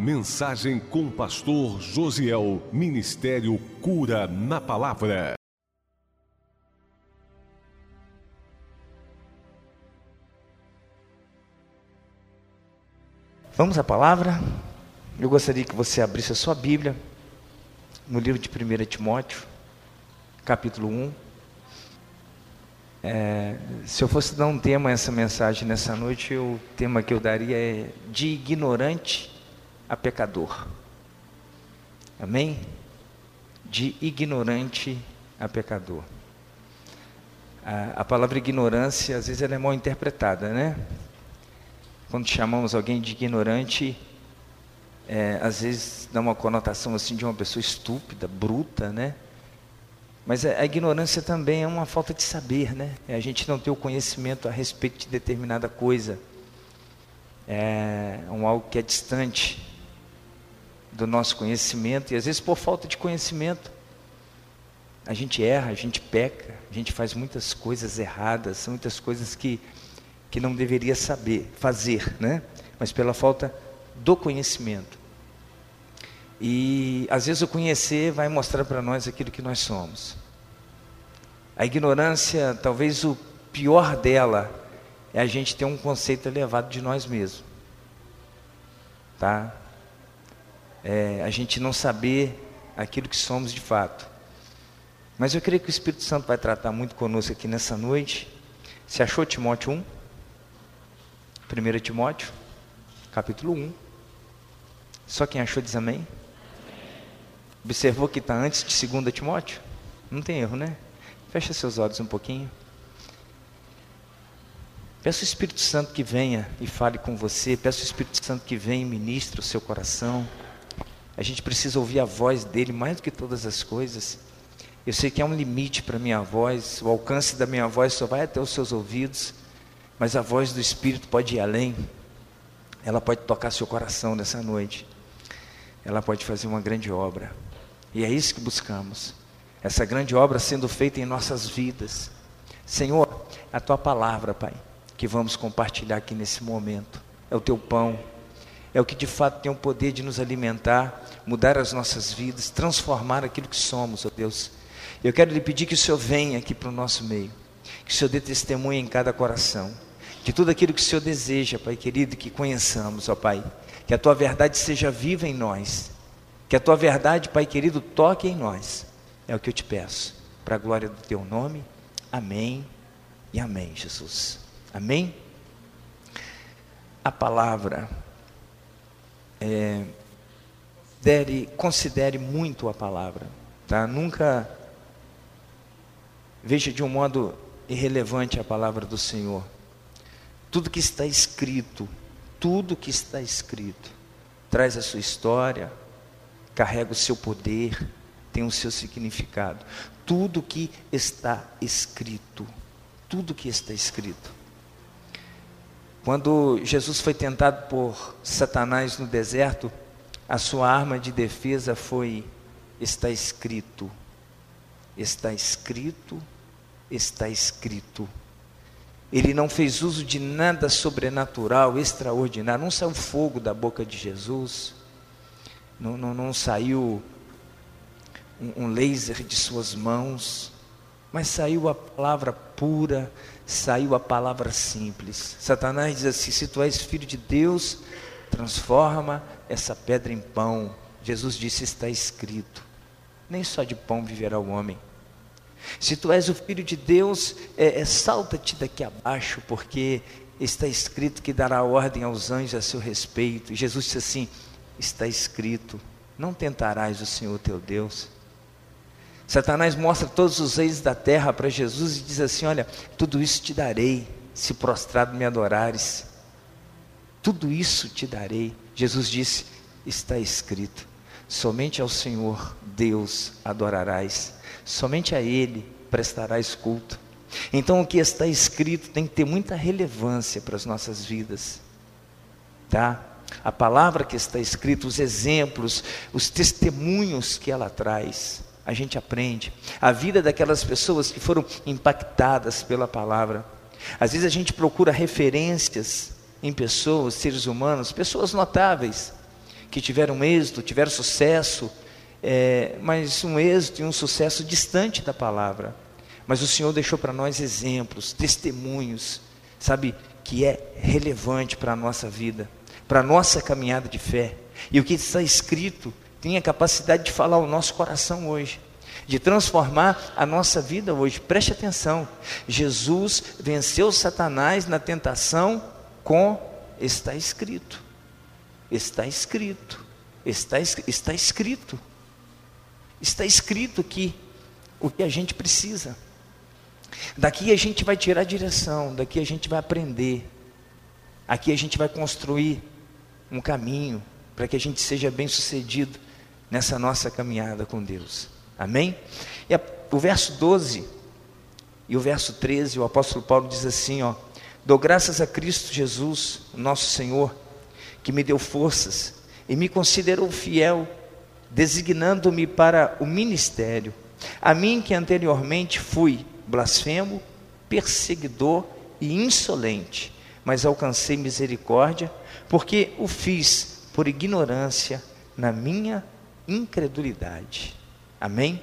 Mensagem com o pastor Josiel. Ministério Cura na Palavra. Vamos à palavra? Eu gostaria que você abrisse a sua Bíblia no livro de 1 Timóteo, capítulo 1. É, se eu fosse dar um tema a essa mensagem nessa noite, o tema que eu daria é de ignorante a pecador. Amém? De ignorante a pecador. A, a palavra ignorância, às vezes, ela é mal interpretada, né? Quando chamamos alguém de ignorante, é, às vezes dá uma conotação assim de uma pessoa estúpida, bruta, né? Mas a, ignorância também é uma falta de saber, né? É a gente não ter o conhecimento a respeito de determinada coisa. É um algo que é distante do nosso conhecimento e às vezes por falta de conhecimento a gente erra, a gente peca, a gente faz muitas coisas erradas, muitas coisas que que não deveria saber fazer, né? Mas pela falta do conhecimento. E às vezes o conhecer vai mostrar para nós aquilo que nós somos. A ignorância, talvez o pior dela é a gente ter um conceito elevado de nós mesmos. Tá? É, a gente não saber aquilo que somos de fato. Mas eu creio que o Espírito Santo vai tratar muito conosco aqui nessa noite. Você achou Timóteo 1? 1 Timóteo, capítulo 1. Só quem achou diz amém? Observou que está antes de 2 Timóteo? Não tem erro, né? Fecha seus olhos um pouquinho. Peça o Espírito Santo que venha e fale com você. Peça o Espírito Santo que venha e ministre o seu coração. A gente precisa ouvir a voz dele mais do que todas as coisas. Eu sei que há um limite para a minha voz, o alcance da minha voz só vai até os seus ouvidos. Mas a voz do Espírito pode ir além. Ela pode tocar seu coração nessa noite. Ela pode fazer uma grande obra. E é isso que buscamos. Essa grande obra sendo feita em nossas vidas. Senhor, a tua palavra, Pai, que vamos compartilhar aqui nesse momento. É o teu pão. É o que de fato tem o poder de nos alimentar, mudar as nossas vidas, transformar aquilo que somos, ó Deus. Eu quero lhe pedir que o Senhor venha aqui para o nosso meio. Que o Senhor dê testemunho em cada coração de tudo aquilo que o Senhor deseja, Pai querido, que conheçamos, ó Pai. Que a tua verdade seja viva em nós. Que a tua verdade, Pai querido, toque em nós. É o que eu te peço. Para a glória do teu nome. Amém e amém, Jesus. Amém? A palavra. É, dere, considere muito a palavra. Tá? Nunca veja de um modo irrelevante a palavra do Senhor. Tudo que está escrito, tudo que está escrito, traz a sua história, carrega o seu poder, tem o seu significado. Tudo que está escrito, tudo que está escrito. Quando Jesus foi tentado por Satanás no deserto, a sua arma de defesa foi: está escrito, está escrito, está escrito. Ele não fez uso de nada sobrenatural, extraordinário. Não saiu fogo da boca de Jesus. Não, não, não saiu um, um laser de suas mãos. Mas saiu a palavra pura, saiu a palavra simples. Satanás diz assim: se tu és filho de Deus, transforma essa pedra em pão. Jesus disse: está escrito. Nem só de pão viverá o homem se tu és o filho de Deus, é, é, salta-te daqui abaixo, porque está escrito que dará ordem aos anjos a seu respeito. Jesus disse assim: está escrito, não tentarás o Senhor teu Deus. Satanás mostra todos os reis da terra para Jesus e diz assim: Olha, tudo isso te darei, se prostrado me adorares. Tudo isso te darei. Jesus disse: Está escrito, somente ao Senhor Deus adorarás somente a Ele prestarás culto. Então o que está escrito tem que ter muita relevância para as nossas vidas, tá? A palavra que está escrita, os exemplos, os testemunhos que ela traz, a gente aprende. A vida daquelas pessoas que foram impactadas pela palavra. Às vezes a gente procura referências em pessoas, seres humanos, pessoas notáveis, que tiveram êxito, tiveram sucesso, é, mas um êxito e um sucesso distante da palavra. Mas o Senhor deixou para nós exemplos, testemunhos, sabe, que é relevante para a nossa vida, para a nossa caminhada de fé. E o que está escrito tem a capacidade de falar o nosso coração hoje, de transformar a nossa vida hoje. Preste atenção: Jesus venceu Satanás na tentação com está escrito. Está escrito. Está, está escrito. Está escrito que o que a gente precisa. Daqui a gente vai tirar a direção, daqui a gente vai aprender. Aqui a gente vai construir um caminho para que a gente seja bem sucedido nessa nossa caminhada com Deus. Amém? E a, o verso 12 e o verso 13, o apóstolo Paulo diz assim, ó: Dou graças a Cristo Jesus, nosso Senhor, que me deu forças e me considerou fiel, designando-me para o ministério. A mim que anteriormente fui blasfemo, perseguidor e insolente, mas alcancei misericórdia, porque o fiz por ignorância na minha incredulidade. Amém?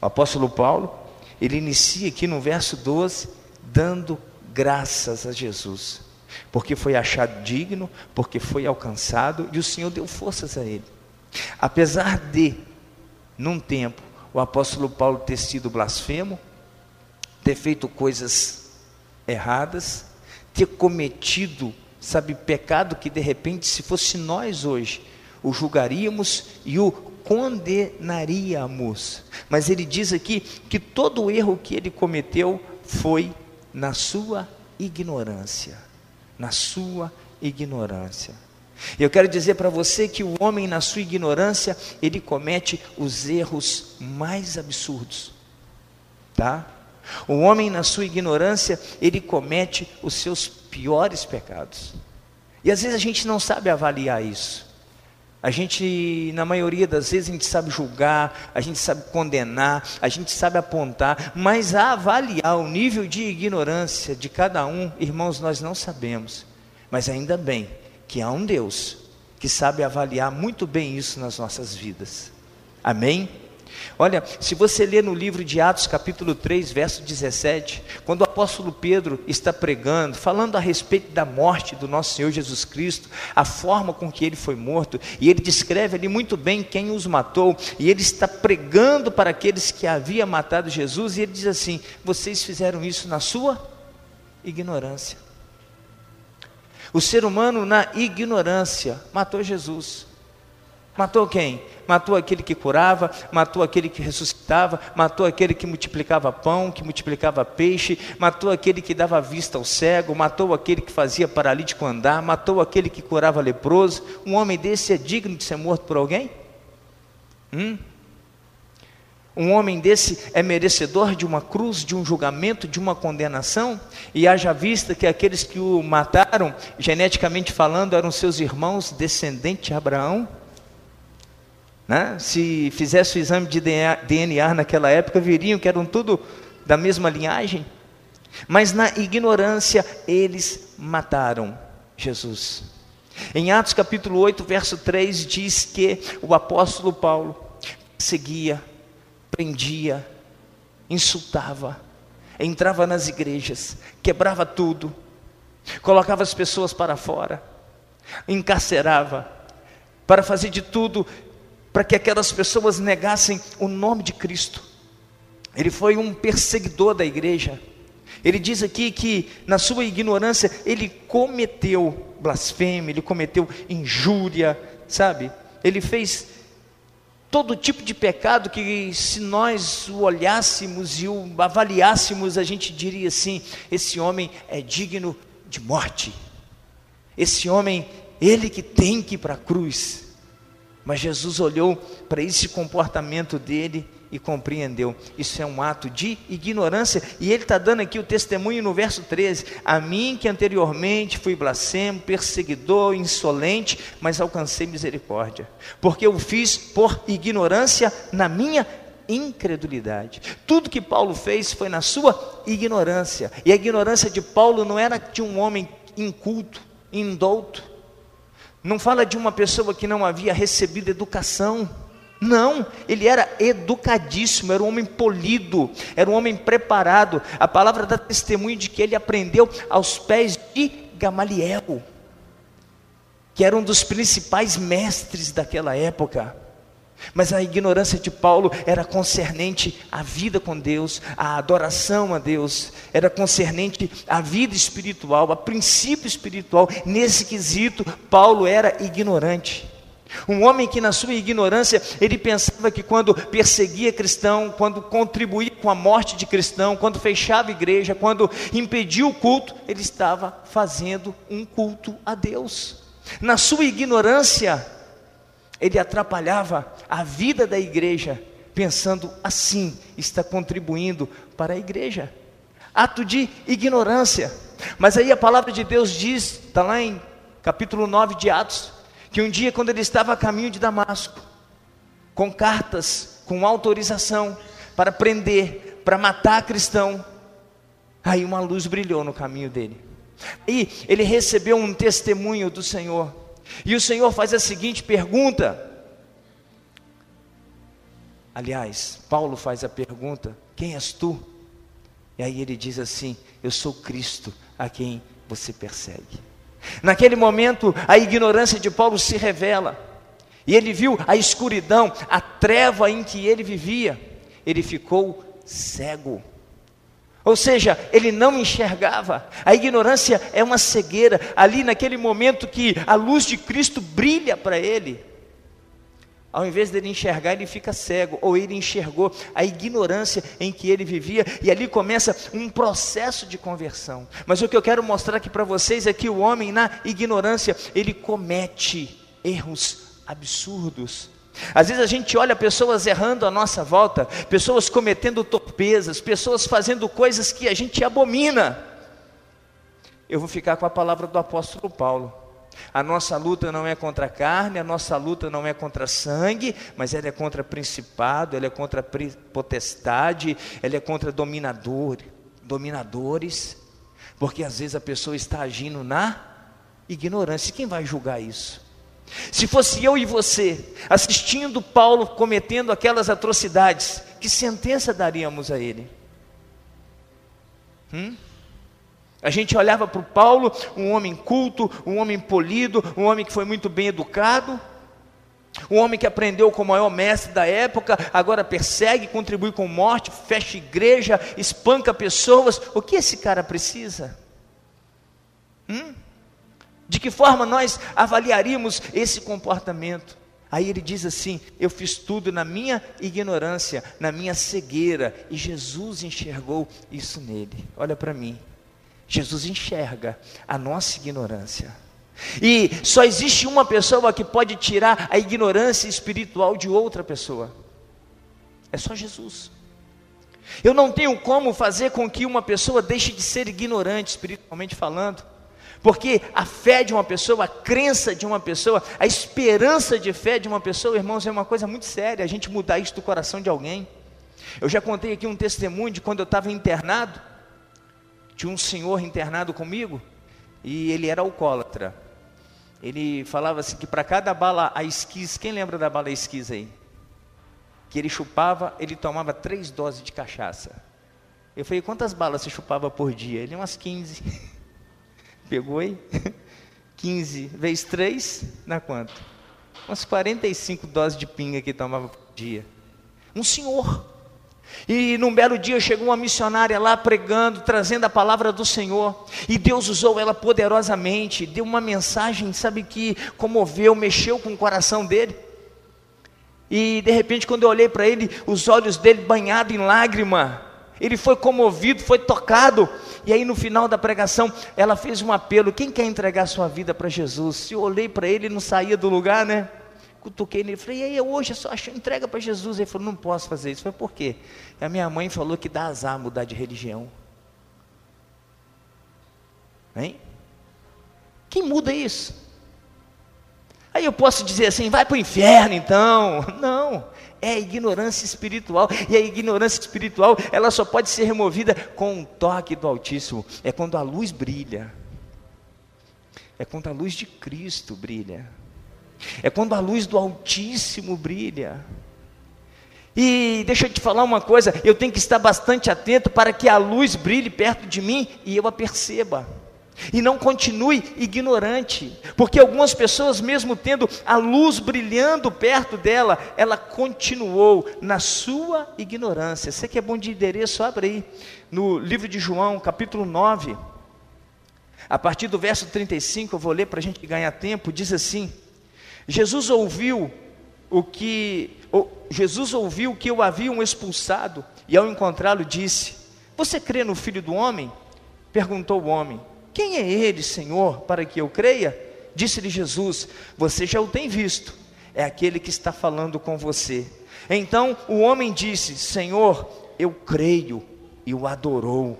O apóstolo Paulo, ele inicia aqui no verso 12, dando graças a Jesus, porque foi achado digno, porque foi alcançado e o Senhor deu forças a ele. Apesar de, num tempo, o apóstolo Paulo ter sido blasfemo, ter feito coisas erradas, ter cometido, sabe, pecado que de repente, se fosse nós hoje, o julgaríamos e o condenaríamos. Mas ele diz aqui que todo o erro que ele cometeu foi na sua ignorância. Na sua ignorância. Eu quero dizer para você que o homem, na sua ignorância, ele comete os erros mais absurdos. Tá? O homem, na sua ignorância, ele comete os seus piores pecados. E às vezes a gente não sabe avaliar isso. A gente, na maioria das vezes, a gente sabe julgar, a gente sabe condenar, a gente sabe apontar, mas avaliar o nível de ignorância de cada um, irmãos, nós não sabemos. Mas ainda bem que há um Deus que sabe avaliar muito bem isso nas nossas vidas. Amém? Olha, se você ler no livro de Atos, capítulo 3, verso 17, quando o apóstolo Pedro está pregando, falando a respeito da morte do nosso Senhor Jesus Cristo, a forma com que ele foi morto, e ele descreve ali muito bem quem os matou, e ele está pregando para aqueles que havia matado Jesus, e ele diz assim: Vocês fizeram isso na sua ignorância. O ser humano, na ignorância, matou Jesus. Matou quem? Matou aquele que curava, matou aquele que ressuscitava, matou aquele que multiplicava pão, que multiplicava peixe, matou aquele que dava vista ao cego, matou aquele que fazia paralítico andar, matou aquele que curava leproso. Um homem desse é digno de ser morto por alguém? Hum? Um homem desse é merecedor de uma cruz, de um julgamento, de uma condenação? E haja vista que aqueles que o mataram, geneticamente falando, eram seus irmãos descendentes de Abraão? Né? Se fizesse o exame de DNA naquela época, viriam que eram tudo da mesma linhagem. Mas na ignorância, eles mataram Jesus. Em Atos capítulo 8, verso 3, diz que o apóstolo Paulo seguia, prendia, insultava, entrava nas igrejas, quebrava tudo, colocava as pessoas para fora, encarcerava, para fazer de tudo para que aquelas pessoas negassem o nome de Cristo. Ele foi um perseguidor da igreja. Ele diz aqui que, na sua ignorância, ele cometeu blasfêmia, ele cometeu injúria, sabe? Ele fez todo tipo de pecado que, se nós o olhássemos e o avaliássemos, a gente diria assim: esse homem é digno de morte. Esse homem, ele que tem que ir para a cruz. Mas Jesus olhou para esse comportamento dele e compreendeu. Isso é um ato de ignorância. E ele está dando aqui o testemunho no verso 13: A mim que anteriormente fui blasfemo, perseguidor, insolente, mas alcancei misericórdia, porque eu fiz por ignorância na minha incredulidade. Tudo que Paulo fez foi na sua ignorância. E a ignorância de Paulo não era de um homem inculto, indouto Não fala de uma pessoa que não havia recebido educação. Não, ele era educadíssimo, era um homem polido, era um homem preparado. A palavra dá testemunho de que ele aprendeu aos pés de Gamaliel, que era um dos principais mestres daquela época. Mas a ignorância de Paulo era concernente à vida com Deus, à adoração a Deus, era concernente à vida espiritual, a princípio espiritual. Nesse quesito, Paulo era ignorante. Um homem que, na sua ignorância, ele pensava que quando perseguia cristão, quando contribuía com a morte de cristão, quando fechava igreja, quando impedia o culto, ele estava fazendo um culto a Deus. Na sua ignorância, ele atrapalhava a vida da igreja, pensando assim, está contribuindo para a igreja. Ato de ignorância. Mas aí a palavra de Deus diz, está lá em capítulo 9 de Atos, que um dia, quando ele estava a caminho de Damasco, com cartas, com autorização para prender, para matar cristão, aí uma luz brilhou no caminho dele. Aí ele recebeu um testemunho do Senhor. E o Senhor faz a seguinte pergunta. Aliás, Paulo faz a pergunta: Quem és tu? E aí ele diz assim: Eu sou Cristo a quem você persegue. Naquele momento, a ignorância de Paulo se revela. E ele viu a escuridão, a treva em que ele vivia. Ele ficou cego. Ou seja, ele não enxergava. A ignorância é uma cegueira. Ali naquele momento que a luz de Cristo brilha para ele, ao invés dele enxergar, ele fica cego, ou ele enxergou a ignorância em que ele vivia, e ali começa um processo de conversão. Mas o que eu quero mostrar aqui para vocês é que o homem, na ignorância, ele comete erros absurdos. Às vezes a gente olha pessoas errando à nossa volta, pessoas cometendo torpezas, pessoas fazendo coisas que a gente abomina. Eu vou ficar com a palavra do apóstolo Paulo. A nossa luta não é contra a carne, a nossa luta não é contra sangue, mas ela é contra principado, ela é contra potestade, ela é contra dominador, dominadores, porque às vezes a pessoa está agindo na ignorância. Quem vai julgar isso? Se fosse eu e você assistindo Paulo cometendo aquelas atrocidades, que sentença daríamos a ele? Hum? A gente olhava para o Paulo, um homem culto, um homem polido, um homem que foi muito bem educado, um homem que aprendeu com o maior mestre da época, agora persegue, contribui com morte, fecha igreja, espanca pessoas. O que esse cara precisa? Hum? De que forma nós avaliaríamos esse comportamento? Aí ele diz assim: Eu fiz tudo na minha ignorância, na minha cegueira, e Jesus enxergou isso nele. Olha para mim. Jesus enxerga a nossa ignorância. E só existe uma pessoa que pode tirar a ignorância espiritual de outra pessoa. É só Jesus. Eu não tenho como fazer com que uma pessoa deixe de ser ignorante espiritualmente falando. Porque a fé de uma pessoa, a crença de uma pessoa, a esperança de fé de uma pessoa, irmãos, é uma coisa muito séria, a gente mudar isso do coração de alguém. Eu já contei aqui um testemunho de quando eu estava internado, tinha um senhor internado comigo, e ele era alcoólatra. Ele falava assim que para cada bala a esquis, quem lembra da bala esquis aí? Que ele chupava, ele tomava três doses de cachaça. Eu falei, quantas balas você chupava por dia? Ele, umas 15. Pegou aí? 15 vezes 3, dá quanto? Umas 45 doses de pinga que tomava por dia. Um senhor. E num belo dia chegou uma missionária lá pregando, trazendo a palavra do Senhor. E Deus usou ela poderosamente, deu uma mensagem, sabe, que comoveu, mexeu com o coração dele. E de repente, quando eu olhei para ele, os olhos dele banhados em lágrima, ele foi comovido, foi tocado. E aí no final da pregação, ela fez um apelo: quem quer entregar sua vida para Jesus? Se eu olhei para ele, ele não saía do lugar, né? Cutuquei nele, falei, e aí hoje eu só acho, entrega para Jesus. Ele falou, não posso fazer isso. Eu falei, por quê? E a minha mãe falou que dá azar mudar de religião. Hein? Quem muda isso? Aí eu posso dizer assim, vai para o inferno então. Não, é ignorância espiritual. E a ignorância espiritual, ela só pode ser removida com um toque do Altíssimo. É quando a luz brilha. É quando a luz de Cristo brilha. É quando a luz do Altíssimo brilha. E deixa eu te falar uma coisa, eu tenho que estar bastante atento para que a luz brilhe perto de mim e eu a perceba. E não continue ignorante, porque algumas pessoas, mesmo tendo a luz brilhando perto dela, ela continuou na sua ignorância. Você que é bom de endereço, abre aí no livro de João, capítulo 9, a partir do verso 35, eu vou ler para a gente ganhar tempo, diz assim: Jesus ouviu o que Jesus ouviu que o haviam expulsado e ao encontrá-lo disse: Você crê no Filho do homem? Perguntou o homem: Quem é ele, Senhor, para que eu creia? Disse-lhe Jesus: Você já o tem visto, é aquele que está falando com você. Então o homem disse: Senhor, eu creio, e o adorou.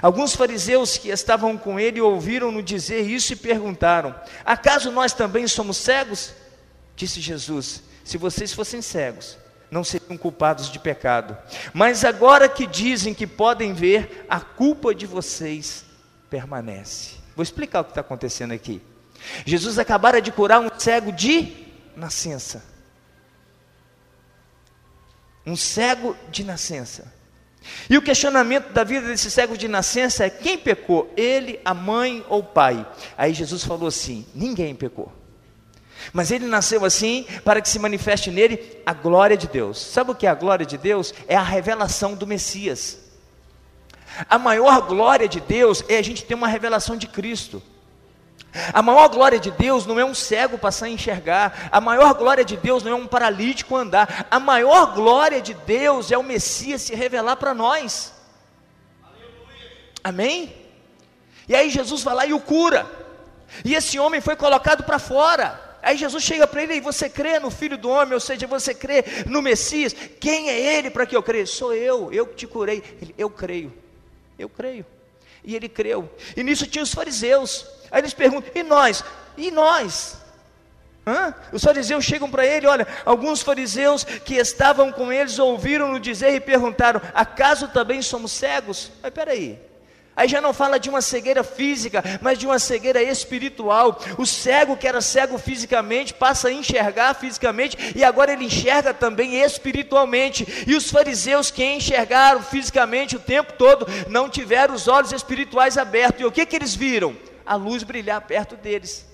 Alguns fariseus que estavam com ele ouviram-no dizer isso e perguntaram: Acaso nós também somos cegos? Disse Jesus: Se vocês fossem cegos, não seriam culpados de pecado. Mas agora que dizem que podem ver, a culpa de vocês permanece. Vou explicar o que está acontecendo aqui. Jesus acabara de curar um cego de nascença. Um cego de nascença. E o questionamento da vida desse cego de nascença é: quem pecou? Ele, a mãe ou o pai? Aí Jesus falou assim: ninguém pecou. Mas ele nasceu assim para que se manifeste nele a glória de Deus. Sabe o que é a glória de Deus? É a revelação do Messias. A maior glória de Deus é a gente ter uma revelação de Cristo. A maior glória de Deus não é um cego passar a enxergar, a maior glória de Deus não é um paralítico andar, a maior glória de Deus é o Messias se revelar para nós. Amém? E aí Jesus vai lá e o cura, e esse homem foi colocado para fora. Aí Jesus chega para ele e você crê no Filho do Homem, ou seja, você crê no Messias. Quem é ele para que eu creia? Sou eu, eu que te curei. Ele, eu creio, eu creio. E ele creu. E nisso tinha os fariseus. Aí eles perguntam: e nós? E nós? Hã? Os fariseus chegam para ele, olha, alguns fariseus que estavam com eles ouviram-no dizer e perguntaram: acaso também somos cegos? Mas peraí, Aí já não fala de uma cegueira física, mas de uma cegueira espiritual. O cego que era cego fisicamente passa a enxergar fisicamente e agora ele enxerga também espiritualmente. E os fariseus que enxergaram fisicamente o tempo todo não tiveram os olhos espirituais abertos. E o que que eles viram? A luz brilhar perto deles.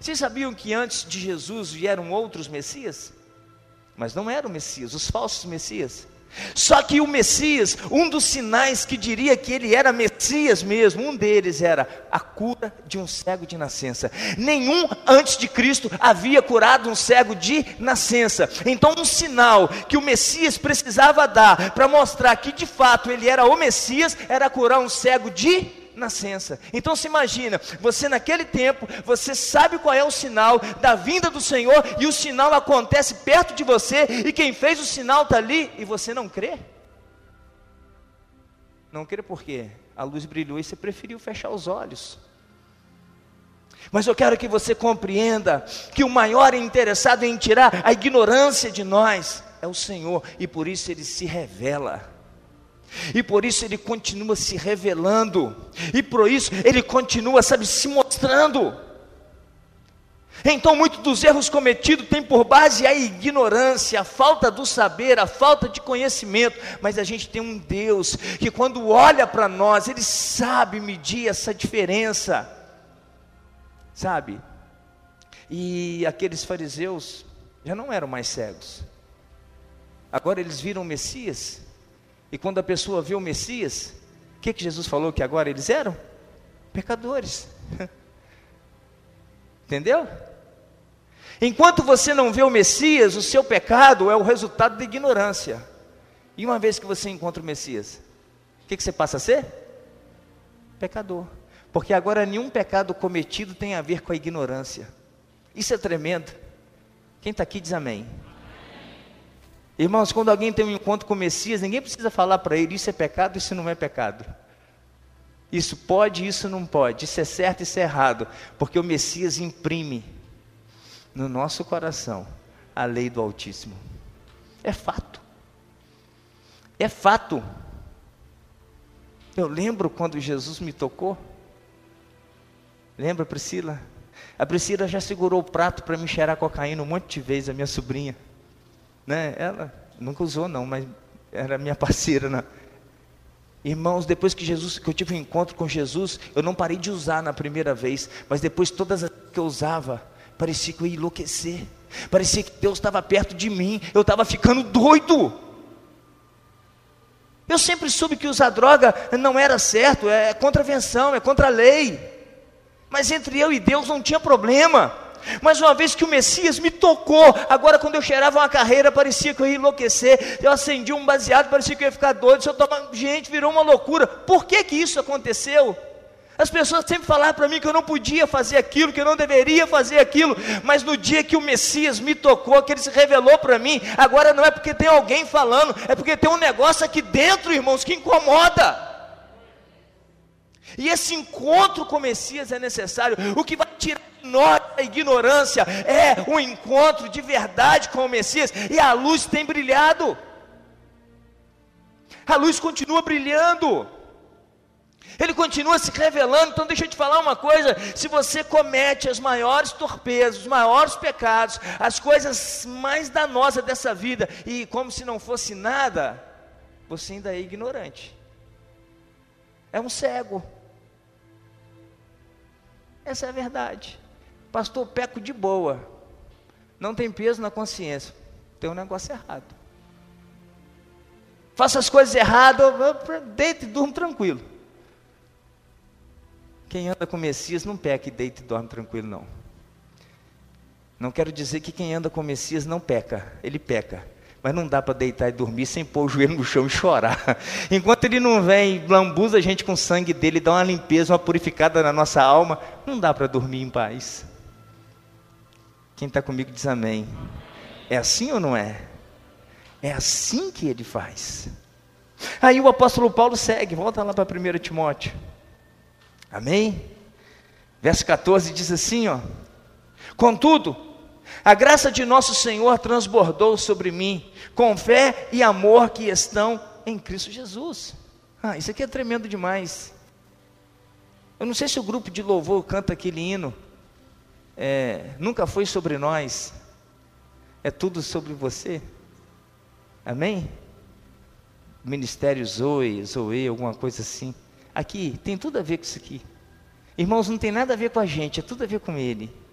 Vocês sabiam que antes de Jesus vieram outros messias? Mas não eram messias, os falsos messias. Só que o Messias, um dos sinais que diria que ele era Messias mesmo, um deles era a cura de um cego de nascença. Nenhum antes de Cristo havia curado um cego de nascença. Então, um sinal que o Messias precisava dar para mostrar que de fato ele era o Messias era curar um cego de nascença. Então se imagina, você naquele tempo, você sabe qual é o sinal da vinda do Senhor e o sinal acontece perto de você e quem fez o sinal está ali e você não crê? Não crê por quê? A luz brilhou e você preferiu fechar os olhos. Mas eu quero que você compreenda que o maior interessado em tirar a ignorância de nós é o Senhor e por isso ele se revela. E por isso ele continua se revelando. E por isso ele continua, sabe, se mostrando. Então, muitos dos erros cometidos têm por base a ignorância, a falta do saber, a falta de conhecimento. Mas a gente tem um Deus que, quando olha para nós, Ele sabe medir essa diferença. Sabe? E aqueles fariseus já não eram mais cegos. Agora eles viram o Messias e quando a pessoa viu o Messias, o que, que Jesus falou que agora eles eram? Pecadores. Entendeu? Enquanto você não vê o Messias, o seu pecado é o resultado da ignorância. E uma vez que você encontra o Messias, o que, que você passa a ser? Pecador. Porque agora nenhum pecado cometido tem a ver com a ignorância. Isso é tremendo. Quem está aqui diz amém. Irmãos, quando alguém tem um encontro com o Messias, ninguém precisa falar para ele: isso é pecado, isso não é pecado. Isso pode, isso não pode. Isso é certo, isso é errado. Porque o Messias imprime no nosso coração a lei do Altíssimo. É fato. É fato. Eu lembro quando Jesus me tocou. Lembra, Priscila? A Priscila já segurou o prato para me cheirar cocaína um monte de vezes, a minha sobrinha. Né? Ela nunca usou, não, mas era minha parceira. Né? Irmãos, depois que Jesus, que eu tive um encontro com Jesus, eu não parei de usar na primeira vez, mas depois todas as que eu usava, parecia que eu ia enlouquecer. Parecia que Deus estava perto de mim, eu estava ficando doido. Eu sempre soube que usar droga não era certo, é contravenção, é contra a lei. Mas entre eu e Deus não tinha problema. Mas uma vez que o Messias me tocou, agora quando eu cheirava uma carreira, parecia que eu ia enlouquecer. Eu acendi um baseado, parecia que eu ia ficar doido. Se eu tomar, gente, virou uma loucura. Por que que isso aconteceu? As pessoas sempre falaram para mim que eu não podia fazer aquilo, que eu não deveria fazer aquilo, mas no dia que o Messias me tocou, que ele se revelou para mim, agora não é porque tem alguém falando, é porque tem um negócio aqui dentro, irmãos, que incomoda. E esse encontro com o Messias é necessário. O que vai tirar nós da ignorância é um encontro de verdade com o Messias, e a luz tem brilhado. A luz continua brilhando. Ele continua se revelando. Então, deixa eu te falar uma coisa: se você comete as maiores torpezas, os maiores pecados, as coisas mais danosas dessa vida, e como se não fosse nada, você ainda é ignorante, é um cego. Essa é a verdade. Pastor, peco de boa. Não tem peso na consciência. Tem um negócio errado. Faça as coisas erradas, deite e durma tranquilo. Quem anda com Messias não peca e deita e dorme tranquilo, não. Não quero dizer que quem anda com Messias não peca, ele peca. Mas não dá para deitar e dormir sem pôr o joelho no chão e chorar. Enquanto ele não vem, lambuza a gente com o sangue dele, dá uma limpeza, uma purificada na nossa alma, não dá para dormir em paz. Quem está comigo diz amém. É assim ou não é? É assim que ele faz. Aí o apóstolo Paulo segue, volta lá para 1 Timóteo. Amém? Verso 14 diz assim: ó. Contudo, a graça de nosso Senhor transbordou sobre mim, com fé e amor que estão em Cristo Jesus. Ah, isso aqui é tremendo demais. Eu não sei se o grupo de louvor canta aquele hino. É, nunca foi sobre nós, é tudo sobre você. Amém? Ministério Zoe, Zoe, alguma coisa assim. Aqui tem tudo a ver com isso aqui. Irmãos, não tem nada a ver com a gente, é tudo a ver com Ele.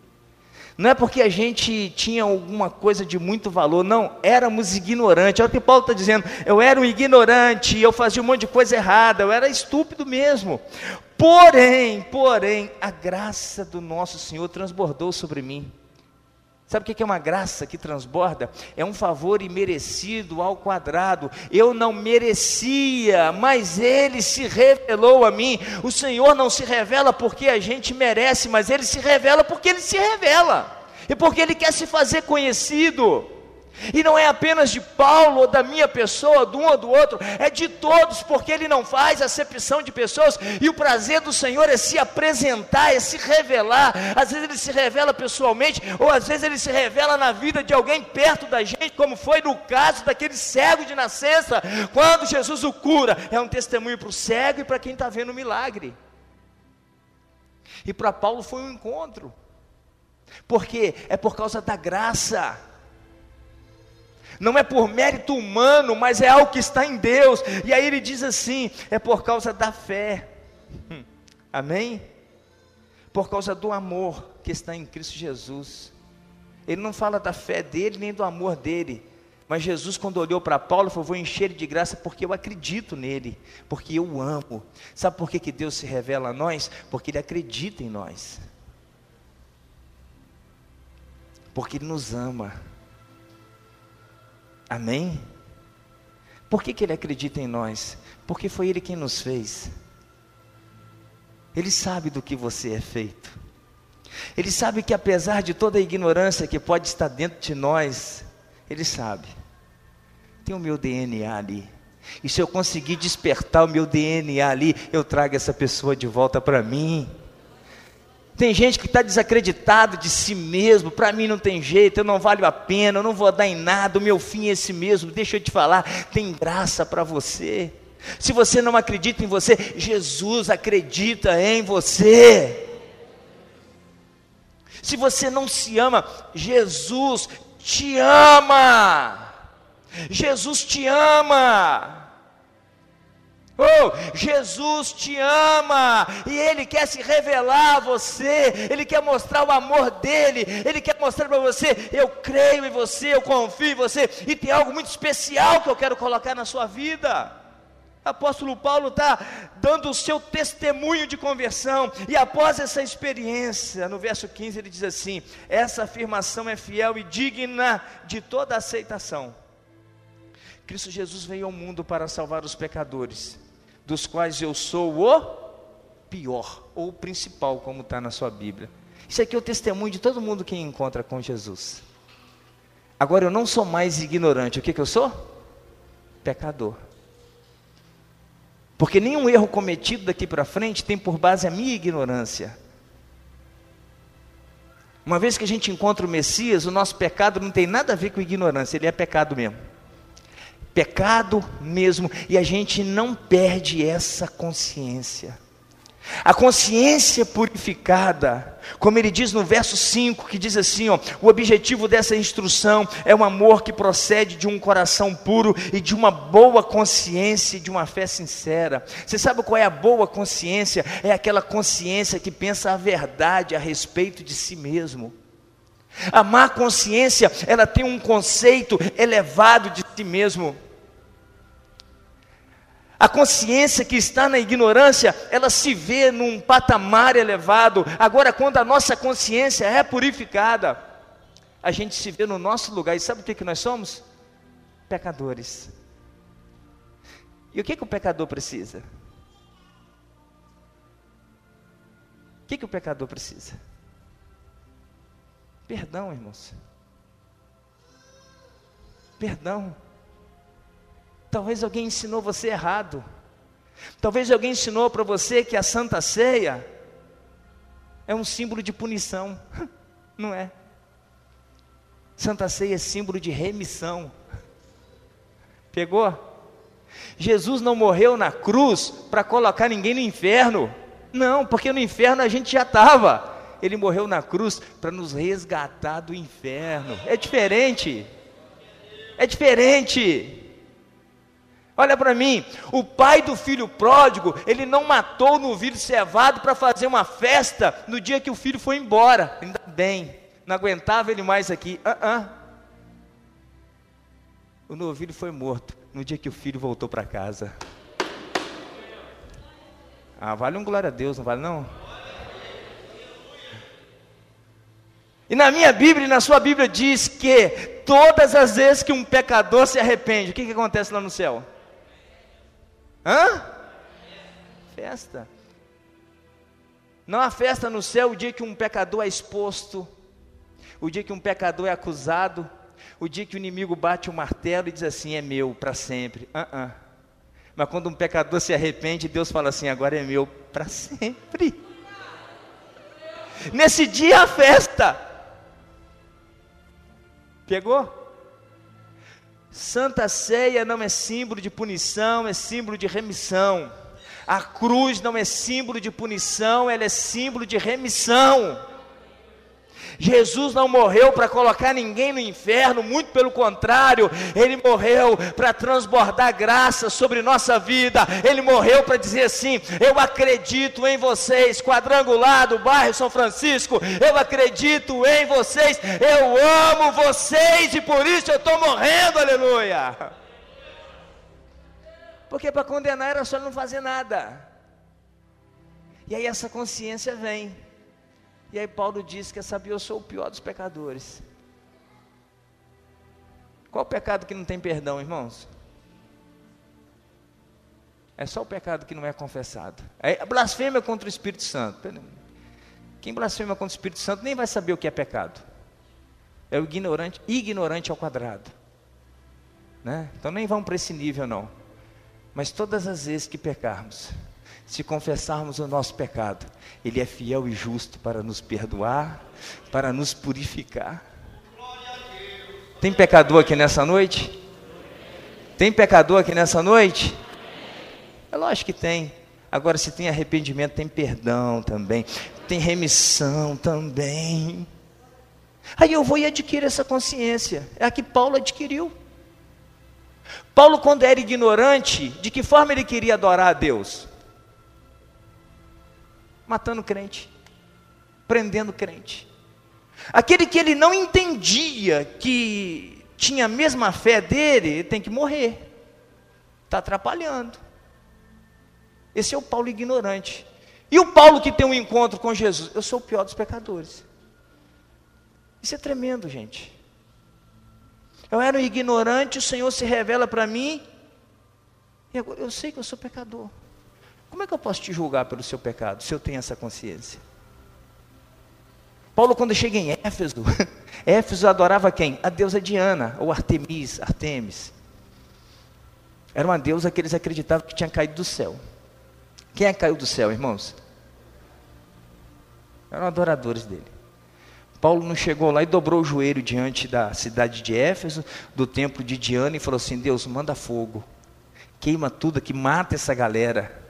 Não é porque a gente tinha alguma coisa de muito valor, não, éramos ignorantes. Olha o que Paulo está dizendo: eu era um ignorante, eu fazia um monte de coisa errada, eu era estúpido mesmo. Porém, porém, a graça do nosso Senhor transbordou sobre mim. Sabe o que é uma graça que transborda? É um favor imerecido ao quadrado. Eu não merecia, mas Ele se revelou a mim. O Senhor não se revela porque a gente merece, mas Ele se revela porque Ele se revela. E porque Ele quer se fazer conhecido. E não é apenas de Paulo ou da minha pessoa, de um ou do outro, é de todos, porque ele não faz acepção de pessoas, e o prazer do Senhor é se apresentar, é se revelar. Às vezes ele se revela pessoalmente, ou às vezes ele se revela na vida de alguém perto da gente, como foi no caso daquele cego de nascença, quando Jesus o cura. É um testemunho para o cego e para quem está vendo o milagre. E para Paulo foi um encontro, porque é por causa da graça não é por mérito humano, mas é algo que está em Deus. E aí ele diz assim: é por causa da fé. Hum. Amém? Por causa do amor que está em Cristo Jesus. Ele não fala da fé dele nem do amor dele. Mas Jesus, quando olhou para Paulo, falou: Vou encher ele de graça porque eu acredito nele, porque eu o amo. Sabe por que, que Deus se revela a nós? Porque Ele acredita em nós. Porque Ele nos ama. Amém? Por que, que Ele acredita em nós? Porque foi Ele quem nos fez. Ele sabe do que você é feito. Ele sabe que apesar de toda a ignorância que pode estar dentro de nós, Ele sabe. Tem o meu DNA ali. E se eu conseguir despertar o meu DNA ali, eu trago essa pessoa de volta para mim. Tem gente que está desacreditado de si mesmo, para mim não tem jeito, eu não valho a pena, eu não vou dar em nada, o meu fim é esse mesmo. Deixa eu te falar, tem graça para você. Se você não acredita em você, Jesus acredita em você. Se você não se ama, Jesus te ama. Jesus te ama. Oh, Jesus te ama e Ele quer se revelar a você, Ele quer mostrar o amor dEle, Ele quer mostrar para você: eu creio em você, eu confio em você, e tem algo muito especial que eu quero colocar na sua vida. Apóstolo Paulo está dando o seu testemunho de conversão, e após essa experiência, no verso 15 ele diz assim: essa afirmação é fiel e digna de toda aceitação. Cristo Jesus veio ao mundo para salvar os pecadores dos quais eu sou o pior, ou o principal, como está na sua Bíblia. Isso aqui é o testemunho de todo mundo que encontra com Jesus. Agora eu não sou mais ignorante, o que, que eu sou? Pecador. Porque nenhum erro cometido daqui para frente tem por base a minha ignorância. Uma vez que a gente encontra o Messias, o nosso pecado não tem nada a ver com ignorância, ele é pecado mesmo pecado mesmo, e a gente não perde essa consciência. A consciência purificada, como ele diz no verso 5, que diz assim: ó, o objetivo dessa instrução é um amor que procede de um coração puro e de uma boa consciência, de uma fé sincera. Você sabe qual é a boa consciência? É aquela consciência que pensa a verdade a respeito de si mesmo. A má consciência, ela tem um conceito elevado de si mesmo. A consciência que está na ignorância, ela se vê num patamar elevado. Agora, quando a nossa consciência é purificada, a gente se vê no nosso lugar. E sabe o que, que nós somos? Pecadores. E o que, que o pecador precisa? O que, que o pecador precisa? Perdão, irmãos. Perdão. Talvez alguém ensinou você errado. Talvez alguém ensinou para você que a Santa Ceia é um símbolo de punição. Não é. Santa Ceia é símbolo de remissão. Pegou? Jesus não morreu na cruz para colocar ninguém no inferno. Não, porque no inferno a gente já estava. Ele morreu na cruz para nos resgatar do inferno. É diferente. É diferente. Olha para mim, o pai do filho pródigo, ele não matou o novilho cevado para fazer uma festa no dia que o filho foi embora. Ainda bem, não aguentava ele mais aqui. Uh -uh. O novilho foi morto no dia que o filho voltou para casa. Ah, vale um glória a Deus, não vale não? E na minha Bíblia e na sua Bíblia diz que todas as vezes que um pecador se arrepende, o que, que acontece lá no céu? Hã? Festa. Não há festa no céu o dia que um pecador é exposto, o dia que um pecador é acusado, o dia que o inimigo bate o martelo e diz assim: é meu para sempre. Uh -uh. Mas quando um pecador se arrepende, Deus fala assim: agora é meu para sempre. Nesse dia a festa. Pegou? Santa Ceia não é símbolo de punição, é símbolo de remissão. A cruz não é símbolo de punição, ela é símbolo de remissão. Jesus não morreu para colocar ninguém no inferno, muito pelo contrário, ele morreu para transbordar graça sobre nossa vida. Ele morreu para dizer assim: Eu acredito em vocês, quadrangular do bairro São Francisco, eu acredito em vocês, eu amo vocês e por isso eu estou morrendo, aleluia. Porque para condenar era só não fazer nada. E aí essa consciência vem. E aí Paulo diz que sabia eu sou o pior dos pecadores. Qual pecado que não tem perdão, irmãos? É só o pecado que não é confessado. É blasfêmia contra o Espírito Santo. Quem blasfema contra o Espírito Santo nem vai saber o que é pecado. É o ignorante, ignorante ao quadrado. Né? Então nem vamos para esse nível não. Mas todas as vezes que pecarmos, se confessarmos o nosso pecado, Ele é fiel e justo para nos perdoar, para nos purificar. Tem pecador aqui nessa noite? Tem pecador aqui nessa noite? É lógico que tem. Agora, se tem arrependimento, tem perdão também, tem remissão também. Aí eu vou e adquiro essa consciência. É a que Paulo adquiriu. Paulo, quando era ignorante, de que forma ele queria adorar a Deus? Matando crente, prendendo crente. Aquele que ele não entendia que tinha a mesma fé dele, tem que morrer. Está atrapalhando. Esse é o Paulo ignorante. E o Paulo que tem um encontro com Jesus? Eu sou o pior dos pecadores. Isso é tremendo, gente. Eu era um ignorante, o Senhor se revela para mim, e agora eu sei que eu sou pecador. Como é que eu posso te julgar pelo seu pecado, se eu tenho essa consciência? Paulo, quando chega em Éfeso, Éfeso adorava quem? A deusa Diana, ou Artemis, Artemis. Era uma deusa que eles acreditavam que tinha caído do céu. Quem é que caiu do céu, irmãos? Eram adoradores dele. Paulo não chegou lá e dobrou o joelho diante da cidade de Éfeso, do templo de Diana, e falou assim: Deus, manda fogo, queima tudo aqui, mata essa galera.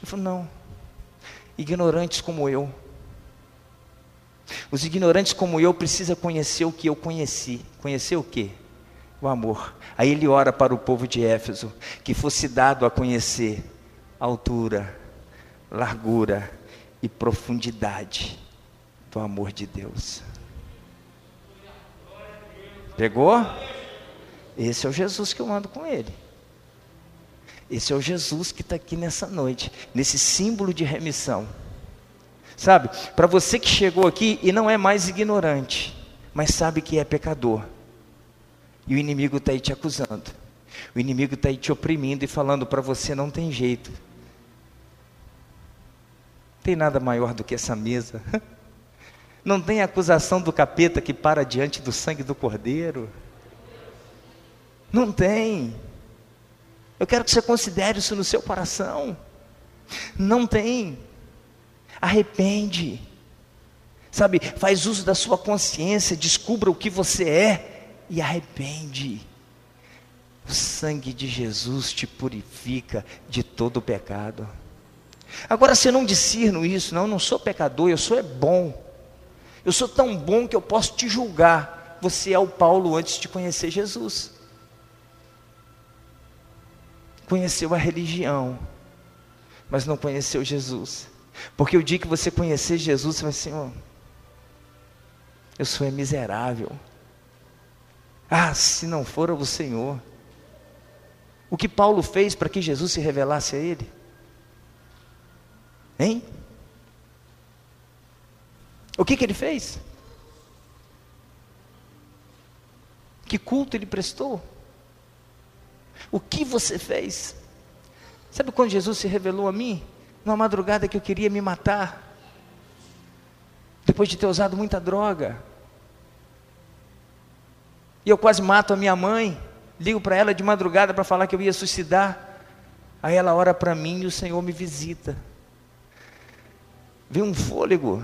Ele falou: Não, ignorantes como eu. Os ignorantes como eu precisam conhecer o que eu conheci. Conhecer o que? O amor. Aí ele ora para o povo de Éfeso que fosse dado a conhecer altura, largura e profundidade do amor de Deus. Pegou? Esse é o Jesus que eu ando com ele. Esse é o Jesus que está aqui nessa noite, nesse símbolo de remissão. Sabe, para você que chegou aqui e não é mais ignorante, mas sabe que é pecador, e o inimigo está aí te acusando, o inimigo está aí te oprimindo e falando para você: não tem jeito, tem nada maior do que essa mesa. Não tem acusação do capeta que para diante do sangue do cordeiro. Não tem. Eu quero que você considere isso no seu coração. Não tem. Arrepende. Sabe, faz uso da sua consciência, descubra o que você é e arrepende. O sangue de Jesus te purifica de todo o pecado. Agora, se eu não discerno isso, não, eu não sou pecador, eu sou é bom. Eu sou tão bom que eu posso te julgar. Você é o Paulo antes de conhecer Jesus. Conheceu a religião, mas não conheceu Jesus. Porque o dia que você conhecer Jesus, você vai assim, oh, eu sou é miserável. Ah, se não for o Senhor. O que Paulo fez para que Jesus se revelasse a ele? Hein? O que, que ele fez? Que culto ele prestou? O que você fez? Sabe quando Jesus se revelou a mim? Numa madrugada que eu queria me matar. Depois de ter usado muita droga. E eu quase mato a minha mãe. Ligo para ela de madrugada para falar que eu ia suicidar. Aí ela ora para mim e o Senhor me visita veio um fôlego.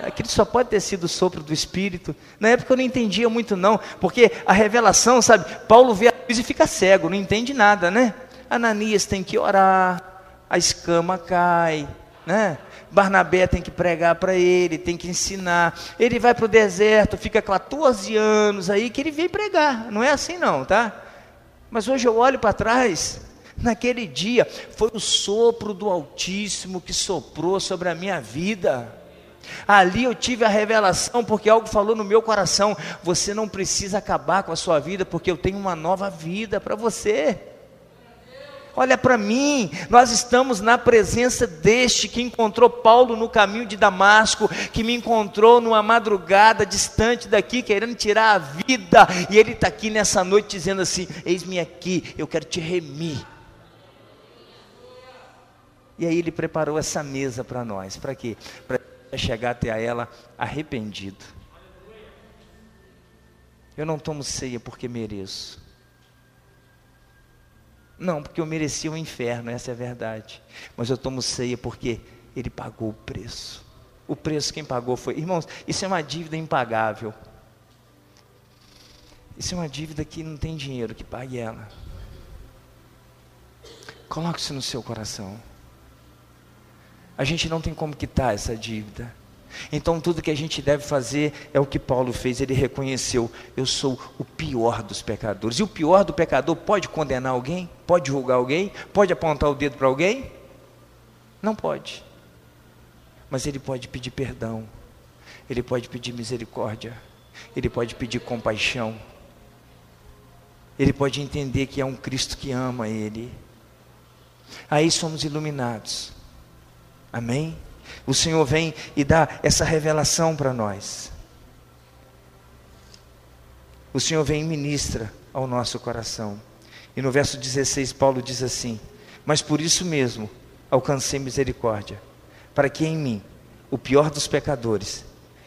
Aquilo só pode ter sido o sopro do Espírito. Na época eu não entendia muito, não, porque a revelação, sabe? Paulo vê a luz e fica cego, não entende nada, né? Ananias tem que orar, a escama cai, né? Barnabé tem que pregar para ele, tem que ensinar. Ele vai para o deserto, fica 14 anos aí que ele vem pregar. Não é assim, não, tá? Mas hoje eu olho para trás Naquele dia foi o sopro do Altíssimo que soprou sobre a minha vida. Ali eu tive a revelação, porque algo falou no meu coração: você não precisa acabar com a sua vida, porque eu tenho uma nova vida para você. Olha para mim, nós estamos na presença deste que encontrou Paulo no caminho de Damasco, que me encontrou numa madrugada distante daqui, querendo tirar a vida, e ele está aqui nessa noite dizendo assim: Eis-me aqui, eu quero te remir e aí ele preparou essa mesa para nós. Para quê? Para chegar até a ela arrependido. Eu não tomo ceia porque mereço. Não, porque eu merecia o inferno, essa é a verdade. Mas eu tomo ceia porque ele pagou o preço. O preço quem pagou foi. Irmãos, isso é uma dívida impagável. Isso é uma dívida que não tem dinheiro que pague ela. Coloque isso no seu coração. A gente não tem como quitar essa dívida. Então tudo que a gente deve fazer é o que Paulo fez, ele reconheceu: eu sou o pior dos pecadores. E o pior do pecador pode condenar alguém? Pode julgar alguém? Pode apontar o dedo para alguém? Não pode. Mas ele pode pedir perdão, ele pode pedir misericórdia, ele pode pedir compaixão, ele pode entender que é um Cristo que ama ele. Aí somos iluminados. Amém? O Senhor vem e dá essa revelação para nós. O Senhor vem e ministra ao nosso coração. E no verso 16, Paulo diz assim: Mas por isso mesmo alcancei misericórdia, para que em mim, o pior dos pecadores,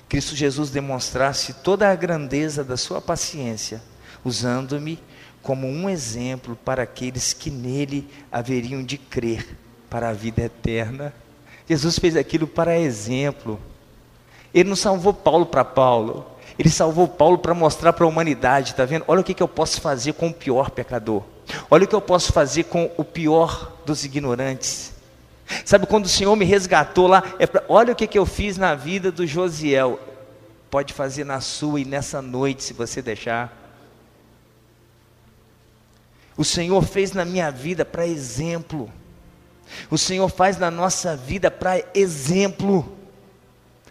Cristo Jesus demonstrasse toda a grandeza da sua paciência, usando-me como um exemplo para aqueles que nele haveriam de crer para a vida eterna. Jesus fez aquilo para exemplo. Ele não salvou Paulo para Paulo. Ele salvou Paulo para mostrar para a humanidade, está vendo? Olha o que, que eu posso fazer com o pior pecador. Olha o que eu posso fazer com o pior dos ignorantes. Sabe quando o Senhor me resgatou lá? É pra, olha o que, que eu fiz na vida do Josiel. Pode fazer na sua e nessa noite, se você deixar. O Senhor fez na minha vida para exemplo. O Senhor faz na nossa vida para exemplo.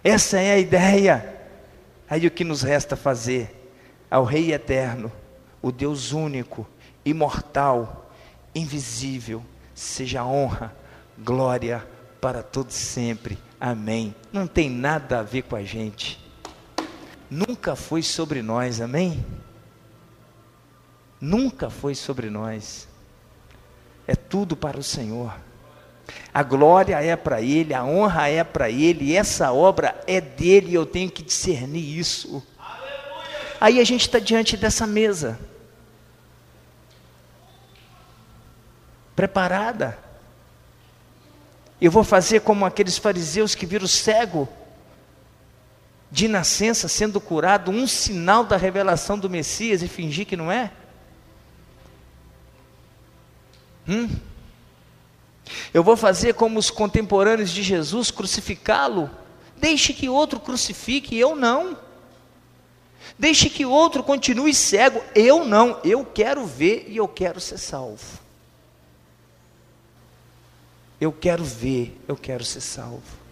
Essa é a ideia. Aí o que nos resta fazer? Ao Rei eterno, o Deus único, imortal, invisível, seja honra, glória para todos sempre. Amém. Não tem nada a ver com a gente. Nunca foi sobre nós, amém? Nunca foi sobre nós. É tudo para o Senhor. A glória é para Ele, a honra é para Ele, essa obra é dele, e eu tenho que discernir isso. Aí a gente está diante dessa mesa, preparada. Eu vou fazer como aqueles fariseus que viram cego de nascença sendo curado, um sinal da revelação do Messias e fingir que não é? Hum? Eu vou fazer como os contemporâneos de Jesus, crucificá-lo? Deixe que outro crucifique, eu não. Deixe que outro continue cego, eu não. Eu quero ver e eu quero ser salvo. Eu quero ver, eu quero ser salvo.